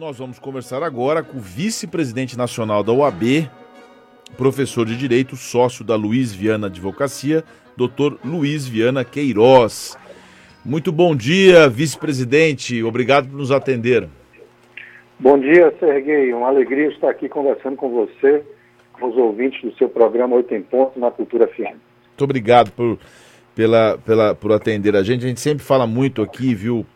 Nós vamos conversar agora com o vice-presidente nacional da UAB, professor de Direito, sócio da Luiz Viana Advocacia, doutor Luiz Viana Queiroz. Muito bom dia, vice-presidente. Obrigado por nos atender. Bom dia, Serguei. Uma alegria estar aqui conversando com você, com os ouvintes do seu programa Oito em Ponto na Cultura FM. Muito obrigado por, pela, pela, por atender a gente. A gente sempre fala muito aqui, viu,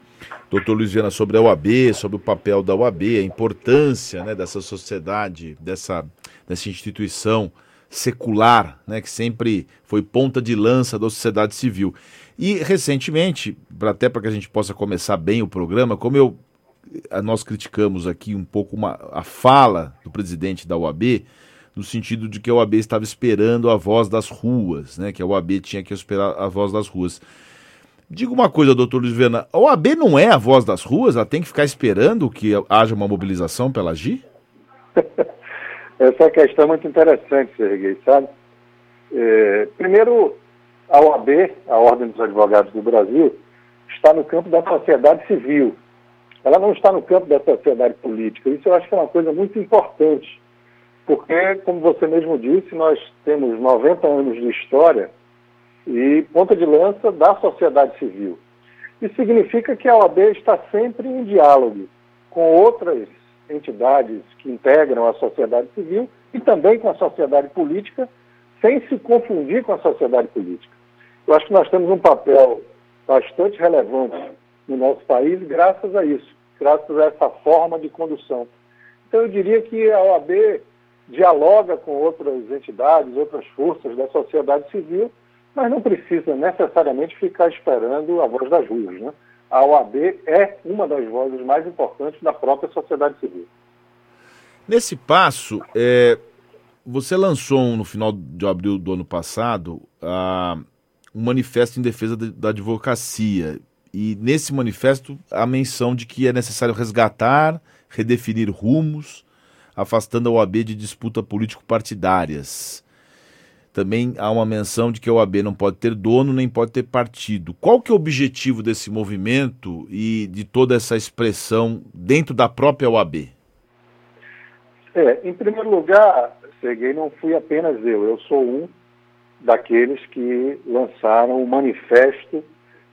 doutor Luiz Viana, sobre a UAB, sobre o papel da UAB, a importância né, dessa sociedade, dessa, dessa instituição secular, né, que sempre foi ponta de lança da sociedade civil. E recentemente, até para que a gente possa começar bem o programa, como eu nós criticamos aqui um pouco uma, a fala do presidente da UAB, no sentido de que a UAB estava esperando a voz das ruas, né, que a UAB tinha que esperar a voz das ruas. Diga uma coisa, doutor Luiz Viana, a OAB não é a voz das ruas? Ela tem que ficar esperando que haja uma mobilização para ela agir? Essa questão é muito interessante, Serguei, sabe? É, primeiro, a OAB, a Ordem dos Advogados do Brasil, está no campo da sociedade civil. Ela não está no campo da sociedade política. Isso eu acho que é uma coisa muito importante, porque, como você mesmo disse, nós temos 90 anos de história e ponta de lança da sociedade civil. Isso significa que a OAB está sempre em diálogo com outras entidades que integram a sociedade civil e também com a sociedade política, sem se confundir com a sociedade política. Eu acho que nós temos um papel bastante relevante no nosso país graças a isso, graças a essa forma de condução. Então eu diria que a OAB dialoga com outras entidades, outras forças da sociedade civil mas não precisa necessariamente ficar esperando a voz das ruas. Né? A OAB é uma das vozes mais importantes da própria sociedade civil. Nesse passo, é, você lançou no final de abril do ano passado a, um manifesto em defesa de, da advocacia. E nesse manifesto a menção de que é necessário resgatar, redefinir rumos, afastando a OAB de disputa político-partidárias também há uma menção de que a OAB não pode ter dono nem pode ter partido. Qual que é o objetivo desse movimento e de toda essa expressão dentro da própria OAB? É, em primeiro lugar, Serguei, não fui apenas eu, eu sou um daqueles que lançaram o manifesto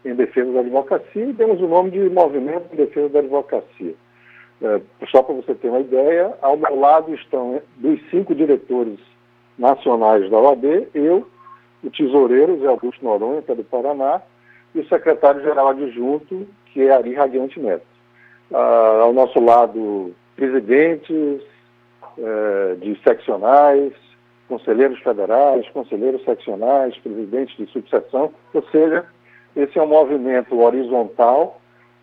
em defesa da advocacia e demos o nome de Movimento em Defesa da Advocacia. É, só para você ter uma ideia, ao meu lado estão dos cinco diretores nacionais da OAB, eu, o tesoureiro Zé Augusto Noronha, que é do Paraná, e o secretário-geral adjunto, que é Ari Radiante Neto. Ah, ao nosso lado, presidentes eh, de seccionais, conselheiros federais, conselheiros seccionais, presidentes de subseção, ou seja, esse é um movimento horizontal,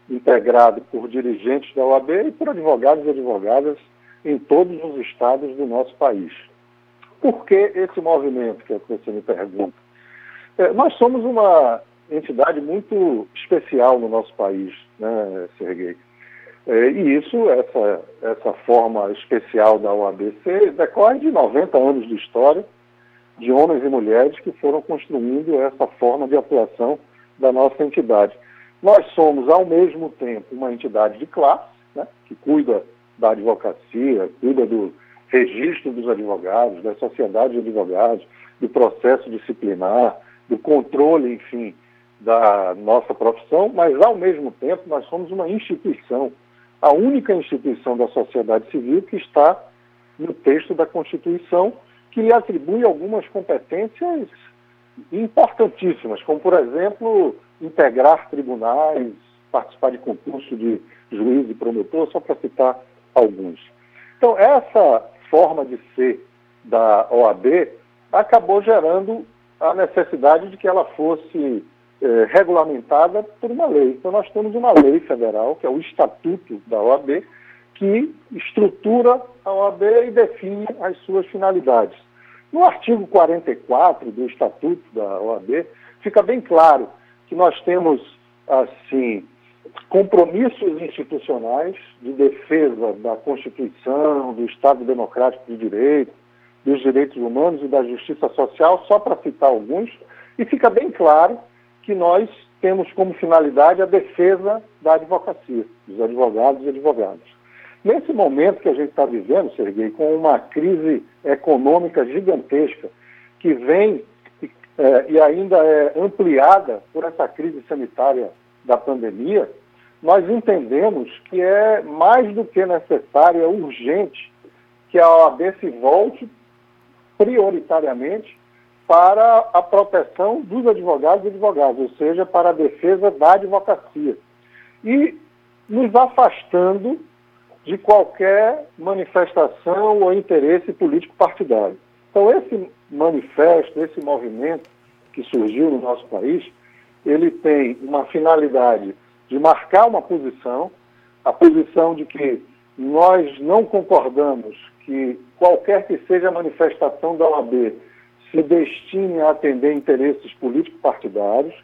integrado por dirigentes da OAB e por advogados e advogadas em todos os estados do nosso país. Por que esse movimento, que é que você me pergunta? É, nós somos uma entidade muito especial no nosso país, né, Serguei? É, e isso, essa, essa forma especial da OABC, decorre de 90 anos de história de homens e mulheres que foram construindo essa forma de atuação da nossa entidade. Nós somos, ao mesmo tempo, uma entidade de classe, né, que cuida da advocacia, cuida do, registro dos advogados, da sociedade de advogados, do processo disciplinar, do controle, enfim, da nossa profissão, mas ao mesmo tempo nós somos uma instituição, a única instituição da sociedade civil que está no texto da Constituição, que lhe atribui algumas competências importantíssimas, como, por exemplo, integrar tribunais, participar de concurso de juiz e promotor, só para citar alguns. Então, essa forma de ser da OAB acabou gerando a necessidade de que ela fosse eh, regulamentada por uma lei. Então, nós temos uma lei federal, que é o Estatuto da OAB, que estrutura a OAB e define as suas finalidades. No artigo 44 do Estatuto da OAB, fica bem claro que nós temos, assim, compromissos institucionais de defesa da Constituição, do Estado Democrático de Direito, dos direitos humanos e da justiça social, só para citar alguns, e fica bem claro que nós temos como finalidade a defesa da advocacia, dos advogados e advogadas. Nesse momento que a gente está vivendo, Serguei, com uma crise econômica gigantesca, que vem é, e ainda é ampliada por essa crise sanitária da pandemia, nós entendemos que é mais do que necessário, é urgente que a OAB se volte prioritariamente para a proteção dos advogados e advogadas, ou seja, para a defesa da advocacia. E nos afastando de qualquer manifestação ou interesse político partidário. Então, esse manifesto, esse movimento que surgiu no nosso país, ele tem uma finalidade de marcar uma posição, a posição de que nós não concordamos que qualquer que seja a manifestação da OAB se destine a atender interesses políticos partidários,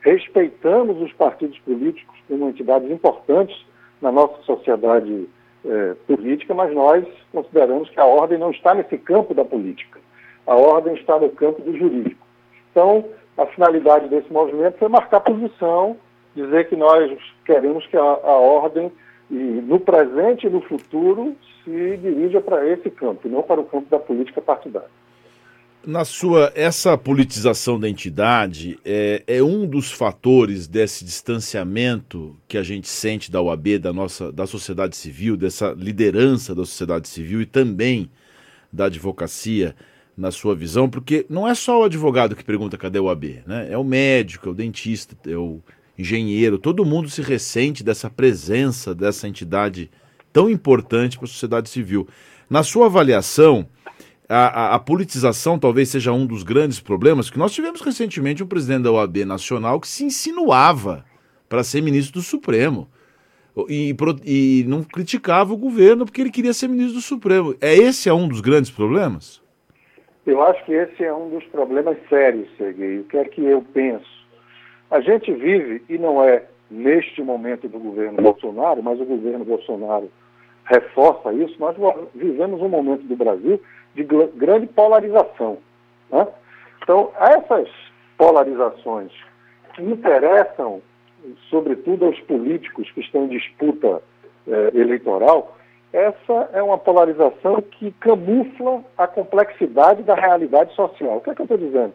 respeitamos os partidos políticos como entidades importantes na nossa sociedade eh, política, mas nós consideramos que a ordem não está nesse campo da política. A ordem está no campo do jurídico. Então, a finalidade desse movimento foi marcar posição, dizer que nós queremos que a, a ordem, e no presente e no futuro, se dirija para esse campo, e não para o campo da política partidária. Na sua, essa politização da entidade é, é, um dos fatores desse distanciamento que a gente sente da UAB, da nossa, da sociedade civil, dessa liderança da sociedade civil e também da advocacia na sua visão, porque não é só o advogado que pergunta cadê o AB, né? É o médico, é o dentista, é o engenheiro, todo mundo se ressente dessa presença dessa entidade tão importante para a sociedade civil. Na sua avaliação, a, a, a, politização talvez seja um dos grandes problemas, que nós tivemos recentemente um presidente da OAB nacional que se insinuava para ser ministro do Supremo. E, e não criticava o governo porque ele queria ser ministro do Supremo. É esse é um dos grandes problemas? Eu acho que esse é um dos problemas sérios, Serguei. O que é que eu penso? A gente vive, e não é neste momento do governo Bolsonaro, mas o governo Bolsonaro reforça isso, nós vivemos um momento do Brasil de grande polarização. Né? Então, essas polarizações que interessam, sobretudo aos políticos que estão em disputa eh, eleitoral, essa é uma polarização que camufla a complexidade da realidade social. O que é que eu estou dizendo?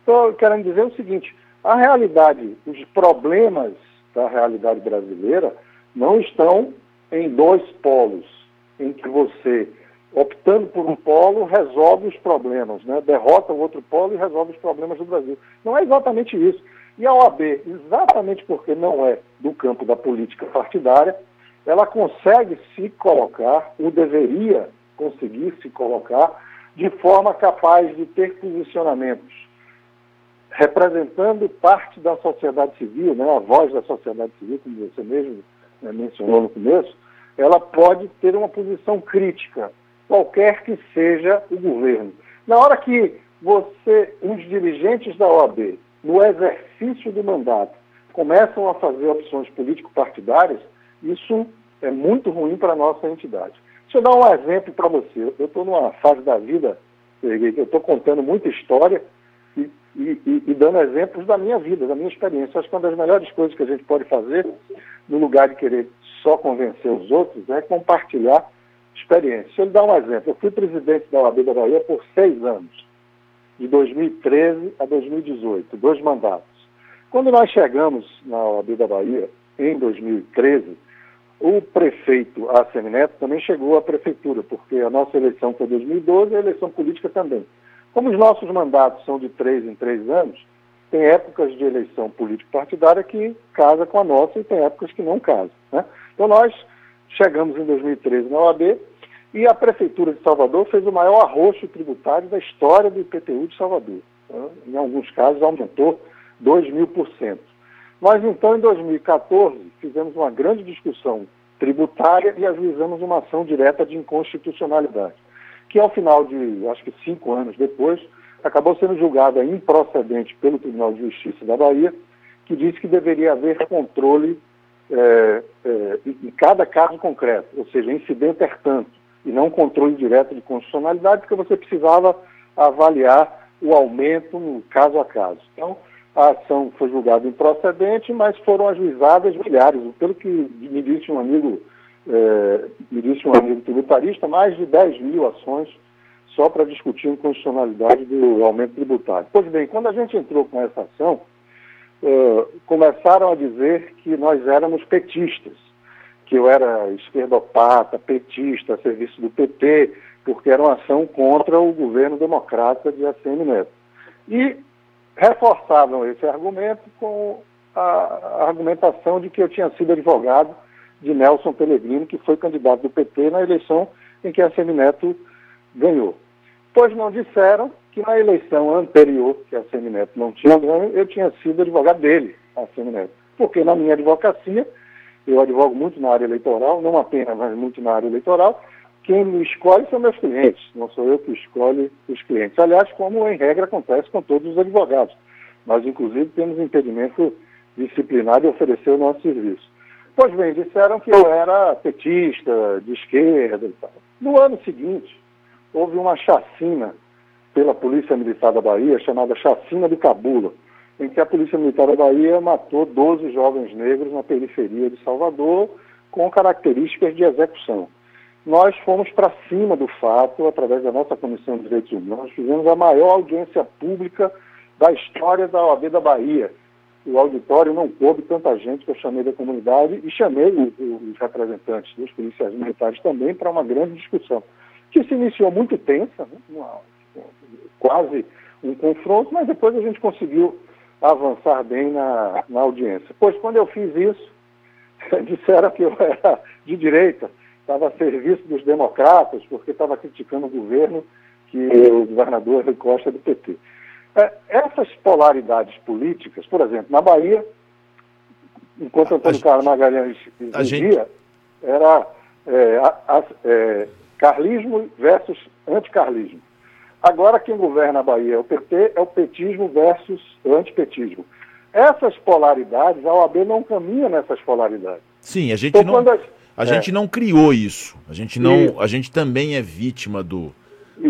Estou querendo dizer o seguinte: a realidade, os problemas da realidade brasileira não estão em dois polos, em que você, optando por um polo, resolve os problemas, né? derrota o outro polo e resolve os problemas do Brasil. Não é exatamente isso. E a OAB, exatamente porque não é do campo da política partidária, ela consegue se colocar, ou deveria conseguir se colocar, de forma capaz de ter posicionamentos representando parte da sociedade civil, né, a voz da sociedade civil, como você mesmo né, mencionou no começo, ela pode ter uma posição crítica, qualquer que seja o governo. Na hora que você, os dirigentes da OAB, no exercício do mandato, começam a fazer opções político-partidárias, isso é muito ruim para a nossa entidade. Deixa eu dar um exemplo para você. Eu estou numa fase da vida, eu estou contando muita história e, e, e, dando exemplos da minha vida, da minha experiência. Acho que uma das melhores coisas que a gente pode fazer, no lugar de querer só convencer os outros, é compartilhar experiência. Deixa eu lhe dar um exemplo. Eu fui presidente da OAB da Bahia por seis anos, de 2013 a 2018, dois mandatos. Quando nós chegamos na OAB da Bahia, em 2013, o prefeito Assemineto também chegou à prefeitura, porque a nossa eleição foi 2012 e a eleição política também. Como os nossos mandatos são de três em três anos, tem épocas de eleição político-partidária que casa com a nossa e tem épocas que não casam. Né? Então nós chegamos em 2013 na OAB e a Prefeitura de Salvador fez o maior arroxo tributário da história do IPTU de Salvador. Né? Em alguns casos aumentou 2 mil por cento. Nós, então, em 2014, fizemos uma grande discussão tributária e ajuizamos uma ação direta de inconstitucionalidade, que ao final de, acho que cinco anos depois, acabou sendo julgada improcedente pelo Tribunal de Justiça da Bahia, que disse que deveria haver controle é, é, em cada caso concreto, ou seja, incidente er tanto, e não controle direto de constitucionalidade, porque você precisava avaliar o aumento no caso a caso. Então, a ação foi julgada improcedente, mas foram ajuizadas milhares. Pelo que me disse um amigo, é, me disse um amigo tributarista, mais de 10 mil ações só para discutir a inconstitucionalidade do aumento tributário. Pois bem, quando a gente entrou com essa ação, uh, começaram a dizer que nós éramos petistas, que eu era esquerdopata, petista, a serviço do PT, porque era uma ação contra o governo democrata de ACM Neto. E reforçavam esse argumento com a argumentação de que eu tinha sido advogado de Nelson Pellegrini, que foi candidato do PT na eleição em que a Semineto ganhou. Pois não disseram que na eleição anterior, que a Semineto não tinha ganho, eu tinha sido advogado dele, a Semineto. Porque na minha advocacia, eu advogo muito na área eleitoral, não apenas, mas muito na área eleitoral, quem me escolhe são meus clientes, não sou eu que escolhe os clientes. Aliás, como em regra acontece com todos os advogados. Nós, inclusive, temos impedimento disciplinar de oferecer o nosso serviço. Pois bem, disseram que eu era petista, de esquerda e tal. No ano seguinte, houve uma chacina pela Polícia Militar da Bahia, chamada Chacina de Cabula, em que a Polícia Militar da Bahia matou 12 jovens negros na periferia de Salvador, com características de execução. Nós fomos para cima do fato, através da nossa Comissão de Direitos Humanos, fizemos a maior audiência pública da história da OAB da Bahia, o auditório não coube tanta gente que eu chamei da comunidade e chamei os representantes dos policiais militares também para uma grande discussão, que se iniciou muito tensa, né? uma, quase um confronto, mas depois a gente conseguiu avançar bem na, na audiência. Pois quando eu fiz isso, disseram que eu era de direita, estava a serviço dos democratas, porque estava criticando o governo que o governador Costa é do PT. É, essas polaridades políticas, por exemplo, na Bahia, enquanto Antônio Carlos Magalhães exigia, era é, a, é, carlismo versus anticarlismo. Agora quem governa a Bahia é o PT, é o petismo versus antipetismo. Essas polaridades, a OAB não caminha nessas polaridades. Sim, a gente, então, não, a, a é, gente não criou isso. A gente, não, a gente também é vítima do,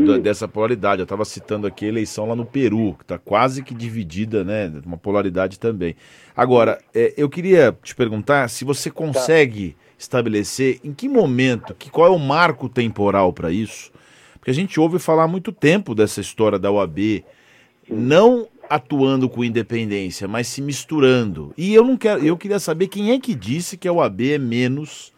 da, dessa polaridade. Eu estava citando aqui a eleição lá no Peru, que está quase que dividida, né? Uma polaridade também. Agora, é, eu queria te perguntar se você consegue tá. estabelecer em que momento, que qual é o marco temporal para isso? Porque a gente ouve falar há muito tempo dessa história da OAB, não atuando com independência, mas se misturando. E eu não quero, eu queria saber quem é que disse que a OAB é menos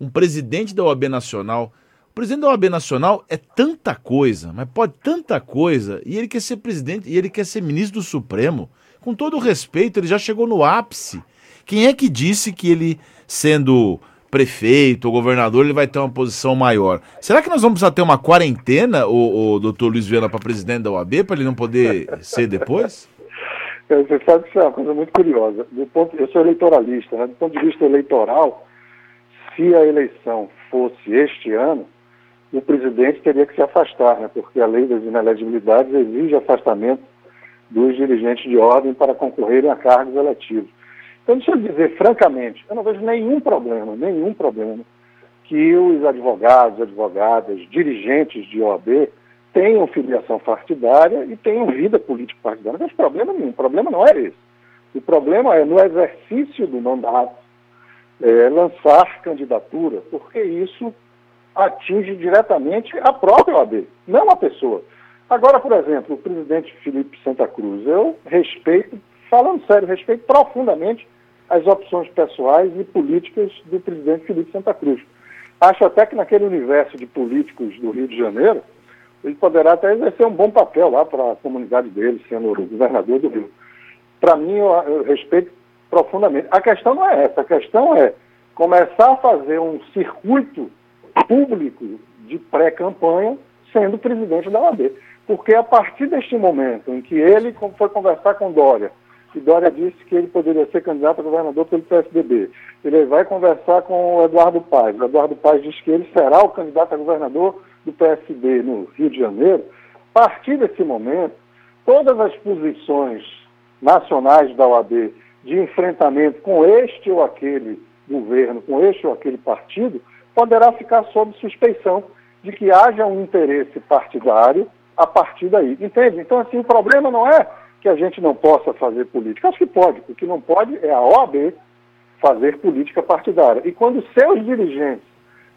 um presidente da OAB nacional o presidente da OAB Nacional é tanta coisa, mas pode tanta coisa, e ele quer ser presidente, e ele quer ser ministro do Supremo. Com todo o respeito, ele já chegou no ápice. Quem é que disse que ele, sendo prefeito ou governador, ele vai ter uma posição maior? Será que nós vamos precisar ter uma quarentena, o, o doutor Luiz Viana, para presidente da OAB, para ele não poder ser depois? Você sabe que isso é uma coisa muito curiosa. Do ponto, eu sou eleitoralista, né? do ponto de vista eleitoral, se a eleição fosse este ano, o presidente teria que se afastar, né, porque a lei das inelegibilidades exige afastamento dos dirigentes de ordem para concorrerem a cargos eletivos. Então, deixa eu dizer francamente, eu não vejo nenhum problema, nenhum problema que os advogados, advogadas, dirigentes de OAB tenham filiação partidária e tenham vida política partidária. Não tem problema nenhum, o problema não é esse. O problema é, no exercício do mandato, é, lançar candidatura, porque isso atinge diretamente a própria OAB, não a pessoa. Agora, por exemplo, o presidente Felipe Santa Cruz, eu respeito, falando sério, respeito profundamente as opções pessoais e políticas do presidente Felipe Santa Cruz. Acho até que naquele universo de políticos do Rio de Janeiro, ele poderá até exercer um bom papel lá para a comunidade dele, sendo governador do Rio. Para mim, eu, eu respeito profundamente. A questão não é essa, a questão é começar a fazer um circuito público de pré-campanha sendo presidente da OAB. Porque a partir deste momento em que ele foi conversar com Dória, e Dória disse que ele poderia ser candidato a governador pelo PSDB, ele vai conversar com o Eduardo Paes, o Eduardo Paes diz que ele será o candidato a governador do PSB no Rio de Janeiro, a partir desse momento, todas as posições nacionais da OAB de enfrentamento com este ou aquele governo, com este ou aquele partido, poderá ficar sob suspeição de que haja um interesse partidário a partir daí. Entende? Então, assim, o problema não é que a gente não possa fazer política. Acho que pode. O que não pode é a OAB fazer política partidária. E quando seus dirigentes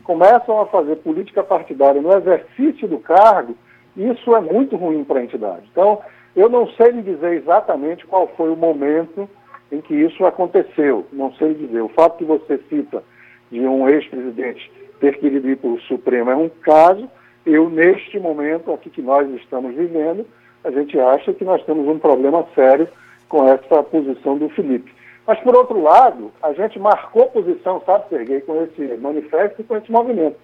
começam a fazer política partidária no exercício do cargo, isso é muito ruim para a entidade. Então, eu não sei lhe dizer exatamente qual foi o momento em que isso aconteceu, não sei dizer. O fato que você cita de um ex-presidente ter querido ir para o Supremo é um caso, eu, neste momento aqui que nós estamos vivendo, a gente acha que nós temos um problema sério com essa posição do Felipe. Mas, por outro lado, a gente marcou posição, sabe, Serguei, com esse manifesto e com esse movimento.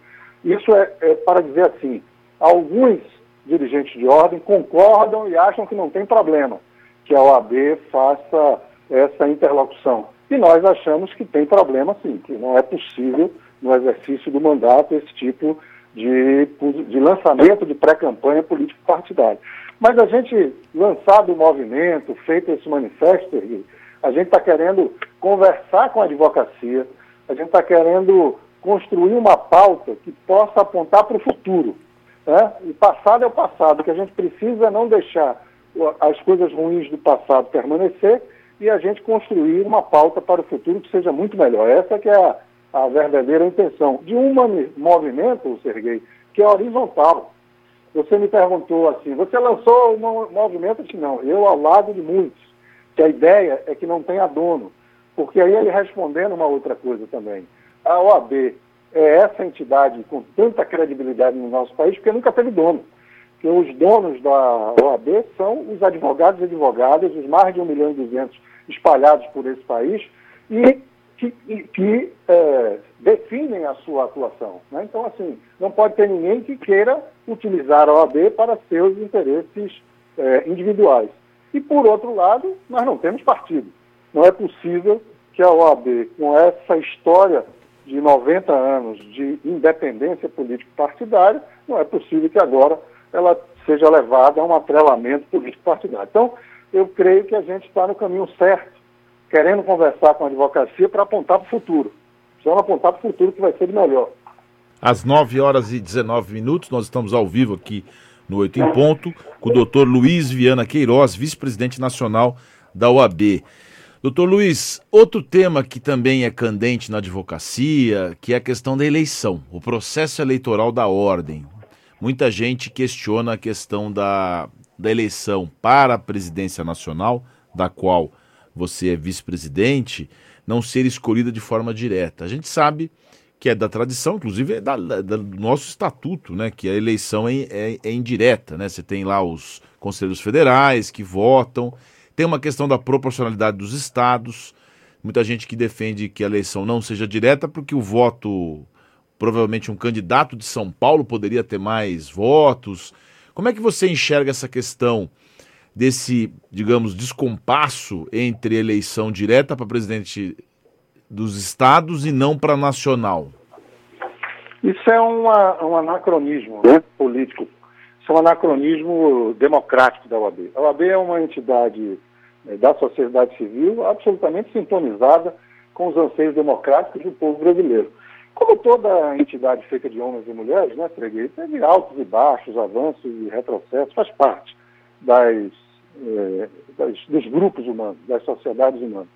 Isso é, é para dizer assim, alguns dirigentes de ordem concordam e acham que não tem problema que a OAB faça essa interlocução. E nós achamos que tem problema sim, que não é possível no exercício do mandato esse tipo de, de lançamento de pré-campanha político-partidária. Mas a gente, lançado o movimento, feito esse manifesto, a gente está querendo conversar com a advocacia, a gente está querendo construir uma pauta que possa apontar para o futuro. Né? O passado é o passado, o que a gente precisa é não deixar as coisas ruins do passado permanecer e a gente construir uma pauta para o futuro que seja muito melhor. Essa que é a, a verdadeira intenção de um movimento, Serguei, que é horizontal. Você me perguntou assim, você lançou um movimento? que não, eu ao lado de muitos que a ideia é que não tenha dono. Porque aí ele respondendo uma outra coisa também. A OAB é essa entidade com tanta credibilidade no nosso país porque nunca teve dono. Porque os donos da OAB são os advogados e advogadas, os mais de 1 milhão e 200 espalhados por esse país e que, que é, definem a sua atuação. Né? Então, assim, não pode ter ninguém que queira utilizar a OAB para seus interesses é, individuais. E, por outro lado, nós não temos partido. Não é possível que a OAB, com essa história de 90 anos de independência político-partidária, não é possível que agora ela seja levada a um atrelamento político-partidário. Então, eu creio que a gente está no caminho certo, querendo conversar com a advocacia para apontar para o futuro. Precisamos apontar para o futuro que vai ser melhor. Às 9 horas e 19 minutos, nós estamos ao vivo aqui no Oito em Ponto, com o doutor Luiz Viana Queiroz, vice-presidente nacional da OAB. Doutor Luiz, outro tema que também é candente na advocacia, que é a questão da eleição, o processo eleitoral da ordem. Muita gente questiona a questão da, da eleição para a presidência nacional, da qual você é vice-presidente, não ser escolhida de forma direta. A gente sabe que é da tradição, inclusive é da, da, do nosso estatuto, né? Que a eleição é, é, é, indireta, né? Você tem lá os conselhos federais que votam, tem uma questão da proporcionalidade dos estados, muita gente que defende que a eleição não seja direta porque o voto, provavelmente um candidato de São Paulo poderia ter mais votos. Como é que você enxerga essa questão desse, digamos, descompasso entre eleição direta para presidente dos estados e não para nacional? Isso é uma, um anacronismo né, político. Isso é um anacronismo democrático da OAB. A OAB é uma entidade né, da sociedade civil absolutamente sintonizada com os anseios democráticos do povo brasileiro. Como toda entidade feita de homens e mulheres, né, Freguês, teve altos e baixos, avanços e retrocessos, faz parte das, eh, das, dos grupos humanos, das sociedades humanas.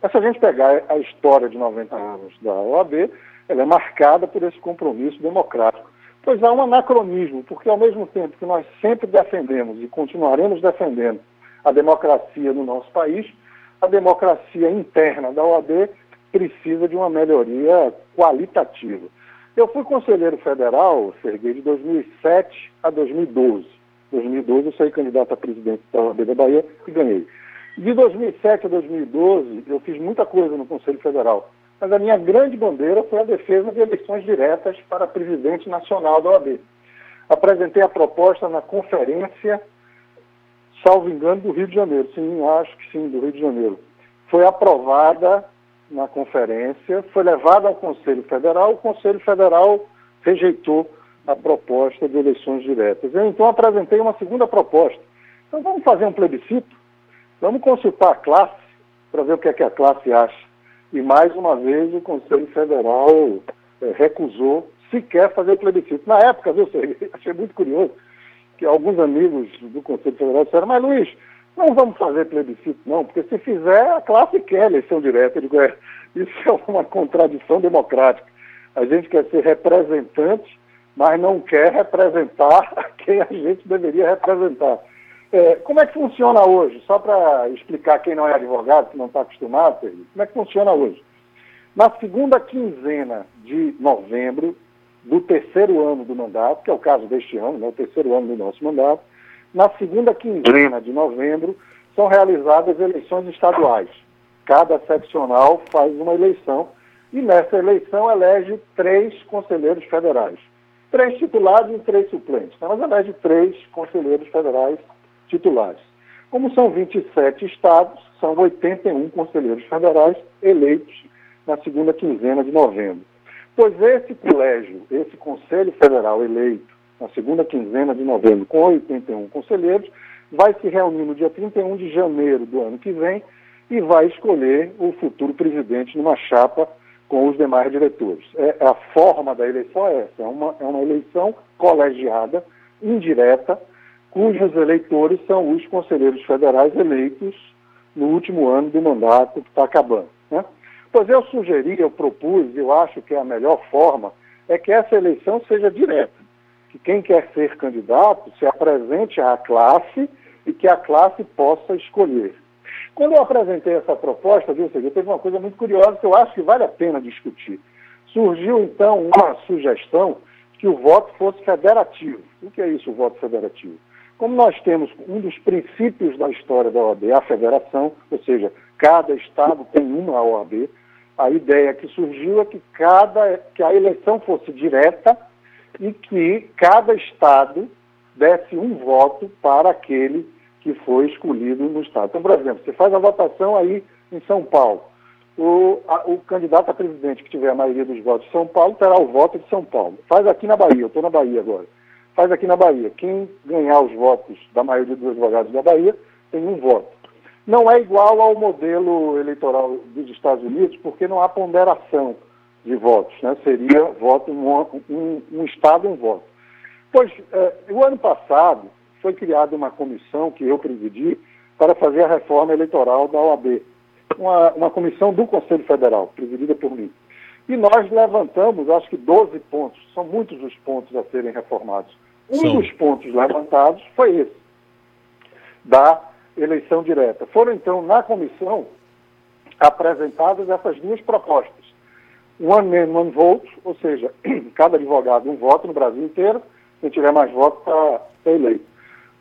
Mas se a gente pegar a história de 90 anos da OAB, ela é marcada por esse compromisso democrático. Pois há um anacronismo, porque ao mesmo tempo que nós sempre defendemos e continuaremos defendendo a democracia no nosso país, a democracia interna da OAB precisa de uma melhoria qualitativa. Eu fui conselheiro federal, Serguei, de 2007 a 2012. Em 2012 eu saí candidato a presidente da OAB da Bahia e ganhei. De 2007 a 2012, eu fiz muita coisa no Conselho Federal, mas a minha grande bandeira foi a defesa de eleições diretas para presidente nacional da OAB. Apresentei a proposta na conferência, salvo engano, do Rio de Janeiro. Sim, acho que sim, do Rio de Janeiro. Foi aprovada na conferência, foi levada ao Conselho Federal, o Conselho Federal rejeitou a proposta de eleições diretas. Eu então apresentei uma segunda proposta. Então vamos fazer um plebiscito? Vamos consultar a classe para ver o que é que a classe acha. E mais uma vez o Conselho Federal é, recusou sequer fazer plebiscito. Na época, viu, Sergei, achei muito curioso que alguns amigos do Conselho Federal disseram, mas Luiz, não vamos fazer plebiscito não, porque se fizer, a classe quer eleição direta. Eu digo, é, isso é uma contradição democrática. A gente quer ser representante, mas não quer representar quem a gente deveria representar. É, como é que funciona hoje? Só para explicar quem não é advogado, que não está acostumado, como é que funciona hoje? Na segunda quinzena de novembro, do terceiro ano do mandato, que é o caso deste ano, né, o terceiro ano do nosso mandato, na segunda quinzena de novembro são realizadas eleições estaduais. Cada seccional faz uma eleição e nessa eleição elege três conselheiros federais. Três titulares e três suplentes. Então, mas elege três conselheiros federais titulares. Como são 27 estados, são 81 conselheiros federais eleitos na segunda quinzena de novembro. Pois esse colégio, esse Conselho Federal eleito na segunda quinzena de novembro, com 81 conselheiros, vai se reunir no dia 31 de janeiro do ano que vem e vai escolher o futuro presidente numa chapa com os demais diretores. É, a forma da eleição é essa, é uma, é uma eleição colegiada, indireta, cujos eleitores são os conselheiros federais eleitos no último ano do mandato que está acabando. Né? Pois eu sugeri, eu propus, eu acho que é a melhor forma, é que essa eleição seja direta que quem quer ser candidato se apresente à classe e que a classe possa escolher. Quando eu apresentei essa proposta, viu, Sergio, teve uma coisa muito curiosa que eu acho que vale a pena discutir. Surgiu, então, uma sugestão que o voto fosse federativo. O que é isso, o voto federativo? Como nós temos um dos princípios da história da OAB, a federação, ou seja, cada estado tem uma OAB, a ideia que surgiu é que, cada, que a eleição fosse direta e que cada estado desse um voto para aquele que foi escolhido no estado. Então, por exemplo, você faz a votação aí em São Paulo. O, a, o candidato a presidente que tiver a maioria dos votos de São Paulo terá o voto de São Paulo. Faz aqui na Bahia, eu estou na Bahia agora. Faz aqui na Bahia. Quem ganhar os votos da maioria dos advogados da Bahia tem um voto. Não é igual ao modelo eleitoral dos Estados Unidos, porque não há ponderação de votos, né? seria voto um, um, um Estado, um voto. Pois, eh, o ano passado foi criada uma comissão que eu presidi para fazer a reforma eleitoral da OAB, uma, uma comissão do Conselho Federal, presidida por mim. E nós levantamos, acho que 12 pontos, são muitos os pontos a serem reformados. Um Sim. dos pontos levantados foi esse, da eleição direta. Foram, então, na comissão, apresentadas essas duas propostas one man, one vote, ou seja, cada advogado um voto no Brasil inteiro, quem tiver mais votos está tá eleito.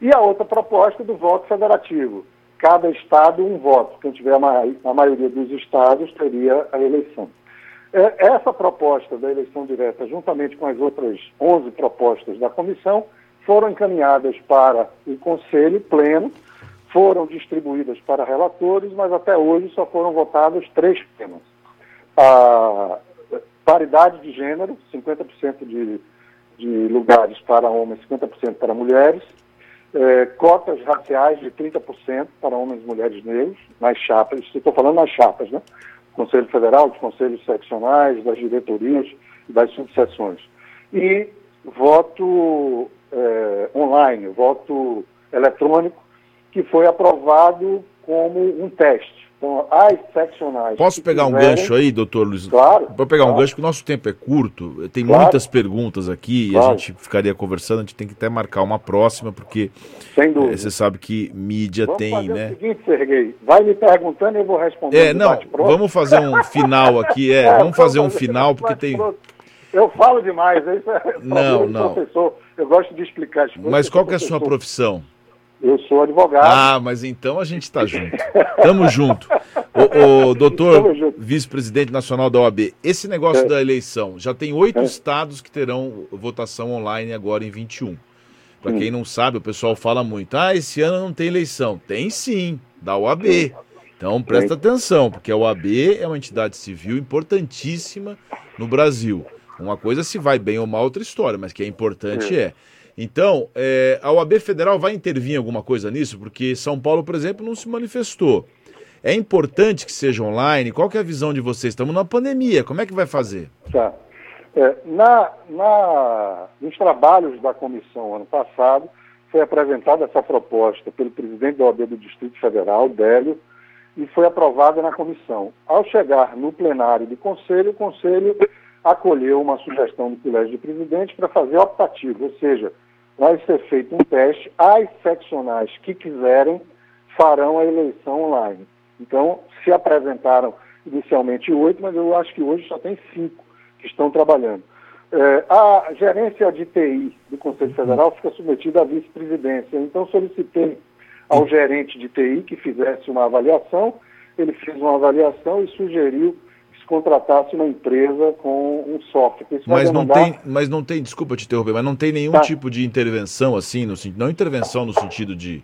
E a outra proposta do voto federativo, cada estado um voto, quem tiver a, ma a maioria dos estados teria a eleição. É, essa proposta da eleição direta, juntamente com as outras 11 propostas da comissão, foram encaminhadas para o Conselho Pleno, foram distribuídas para relatores, mas até hoje só foram votados três temas. A paridade de gênero, 50% de, de lugares para homens, 50% para mulheres, é, cotas raciais de 30% para homens e mulheres negros, nas chapas, estou falando nas chapas, né? Conselho Federal, dos conselhos seccionais, das diretorias das subseções. E voto é, online, voto eletrônico, que foi aprovado como um teste. Então, as seccionais. Posso pegar um gancho aí, doutor Luiz? Claro. Vou pegar claro. um gancho, porque o nosso tempo é curto, tem claro. muitas perguntas aqui claro. e a gente ficaria conversando, a gente tem que até marcar uma próxima, porque Sem dúvida. É, você sabe que mídia vamos tem, fazer né? O seguinte, Serguei, vai me perguntando e eu vou responder. É, não, vamos fazer um final aqui, é, é vamos fazer um final, porque tem. Eu falo demais, isso é não, não. professor. Eu gosto de explicar as coisas. Mas qual que é a sua profissão? Eu sou advogado. Ah, mas então a gente está junto. Tamo junto. O, o doutor vice-presidente nacional da OAB, esse negócio é. da eleição, já tem oito é. estados que terão votação online agora em 21. Para quem não sabe, o pessoal fala muito, ah, esse ano não tem eleição. Tem sim, da OAB. Então presta atenção, porque a OAB é uma entidade civil importantíssima no Brasil. Uma coisa se vai bem ou mal, outra história, mas que é importante é. Então, é, a OAB Federal vai intervir em alguma coisa nisso? Porque São Paulo, por exemplo, não se manifestou. É importante que seja online? Qual é a visão de vocês? Estamos na pandemia, como é que vai fazer? Tá. É, na, na, nos trabalhos da comissão ano passado, foi apresentada essa proposta pelo presidente da OAB do Distrito Federal, Délio, e foi aprovada na comissão. Ao chegar no plenário do conselho, o conselho acolheu uma sugestão do Colégio de Presidente para fazer optativo, ou seja, vai ser feito um teste, as seccionais que quiserem farão a eleição online. Então, se apresentaram inicialmente oito, mas eu acho que hoje só tem cinco que estão trabalhando. É, a gerência de TI do Conselho Federal fica submetida à vice-presidência. Então, solicitei ao gerente de TI que fizesse uma avaliação. Ele fez uma avaliação e sugeriu contratasse uma empresa com um software. mas não, tem, mas não tem, desculpa te interromper, mas não tem nenhum tá. tipo de intervenção assim, no, não intervenção no sentido de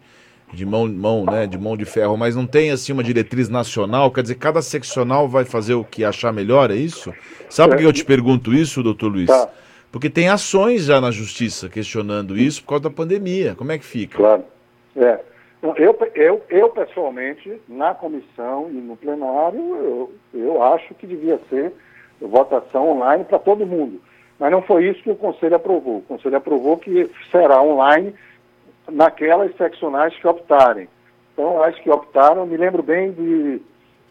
de mão, mão, né, de mão de ferro, mas não tem assim uma diretriz nacional, quer dizer, cada seccional vai fazer o que achar melhor, é isso? Sabe por que eu te pergunto isso, doutor Luiz? Tá. Porque tem ações já na justiça questionando isso por causa da pandemia. Como é que fica? Claro. É. Eu, eu, eu pessoalmente, na comissão e no plenário, eu, eu acho que devia ser votação online para todo mundo. Mas não foi isso que o Conselho aprovou. O Conselho aprovou que será online naquelas seccionais que optarem. Então, as que optaram, me lembro bem de,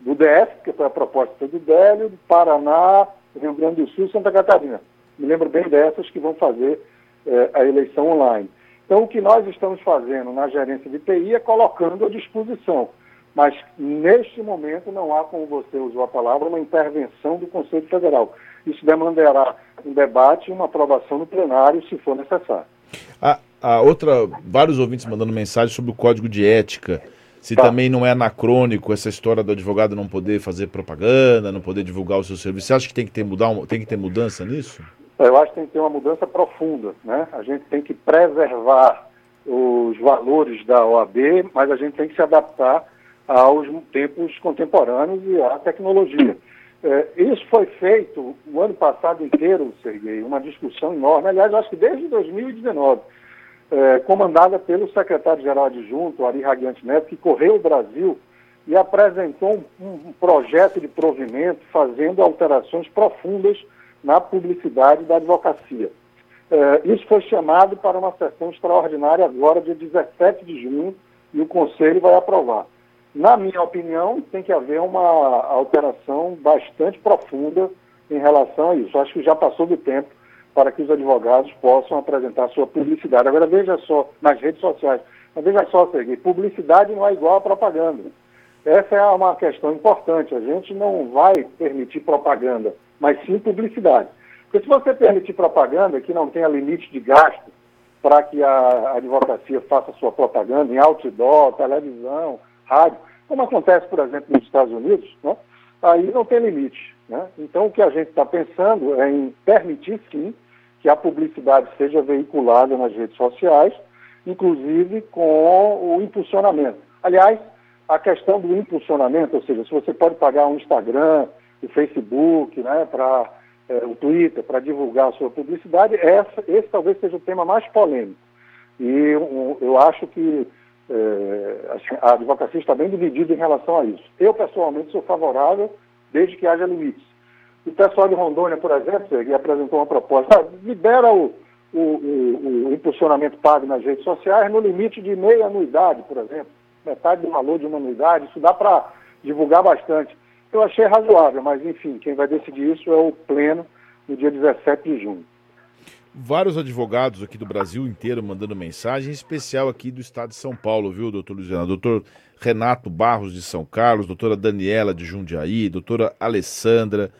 do DF, que foi a proposta do Délio, do Paraná, Rio Grande do Sul Santa Catarina. Me lembro bem dessas que vão fazer eh, a eleição online. Então, o que nós estamos fazendo na gerência de TI é colocando à disposição. Mas, neste momento, não há, como você usou a palavra, uma intervenção do Conselho Federal. Isso demandará um debate e uma aprovação no plenário, se for necessário. A, a outra, vários ouvintes mandando mensagem sobre o código de ética. Se tá. também não é anacrônico essa história do advogado não poder fazer propaganda, não poder divulgar o seu serviço. Você acha que tem que ter, mudar, tem que ter mudança nisso? Eu acho que tem que ter uma mudança profunda. Né? A gente tem que preservar os valores da OAB, mas a gente tem que se adaptar aos tempos contemporâneos e à tecnologia. É, isso foi feito o ano passado inteiro, Serguei, uma discussão enorme, aliás, acho que desde 2019, é, comandada pelo secretário-geral adjunto, Ari Radiante Neto, que correu o Brasil e apresentou um, um projeto de provimento fazendo alterações profundas na publicidade da advocacia. É, isso foi chamado para uma sessão extraordinária agora, dia 17 de junho, e o Conselho vai aprovar. Na minha opinião, tem que haver uma alteração bastante profunda em relação a isso. Acho que já passou do tempo para que os advogados possam apresentar sua publicidade. Agora, veja só, nas redes sociais, mas veja só, Sergei, publicidade não é igual a propaganda. Essa é uma questão importante. A gente não vai permitir propaganda, mas sim publicidade. Porque se você permitir propaganda que não tenha limite de gasto para que a advocacia faça sua propaganda em outdoor, televisão, rádio, como acontece, por exemplo, nos Estados Unidos, né? aí não tem limite. Né? Então, o que a gente está pensando é em permitir, sim, que a publicidade seja veiculada nas redes sociais, inclusive com o impulsionamento. Aliás, a questão do impulsionamento, ou seja, se você pode pagar um Instagram, Facebook, né, para é, o Twitter, para divulgar a sua publicidade, essa, esse talvez seja o tema mais polêmico. E um, eu acho que é, assim, a advocacia está bem dividida em relação a isso. Eu, pessoalmente, sou favorável desde que haja limites. O pessoal de Rondônia, por exemplo, que apresentou uma proposta, ah, libera o, o, o, o, impulsionamento pago nas redes sociais no limite de meia anuidade, por exemplo, metade do valor de uma anuidade, isso dá para divulgar bastante. Eu achei razoável, mas enfim, quem vai decidir isso é o pleno no dia 17 de junho vários advogados aqui do Brasil inteiro mandando mensagem, em especial aqui do estado de São Paulo, viu, doutor Luciano? Doutor Renato Barros de São Carlos, doutora Daniela de Jundiaí, doutora Alessandra,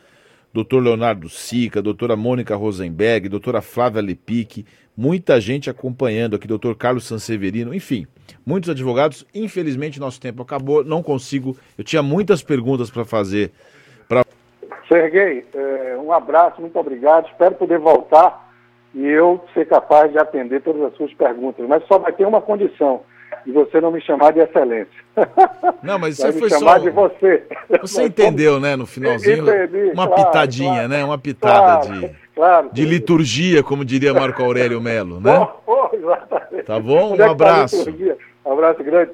doutor Leonardo Sica, doutora Mônica Rosenberg, doutora Flávia Lepique, muita gente acompanhando aqui, doutor Carlos Sanseverino, enfim, muitos advogados. Infelizmente, nosso tempo acabou, não consigo. Eu tinha muitas perguntas para fazer. Pra... Serguei, é, um abraço, muito obrigado. Espero poder voltar e eu ser capaz de atender todas as suas perguntas. Mas só vai ter uma condição, de você não me chamar de excelência. Não, mas você foi chamar só... de você. Você entendeu, né, no finalzinho? Entendi, uma claro, pitadinha, né, claro, né? Uma pitada claro, de, claro, de liturgia, como diria Marco Aurélio Melo, né? Oh, oh, exatamente. Tá bom? Um abraço. Um abraço grande,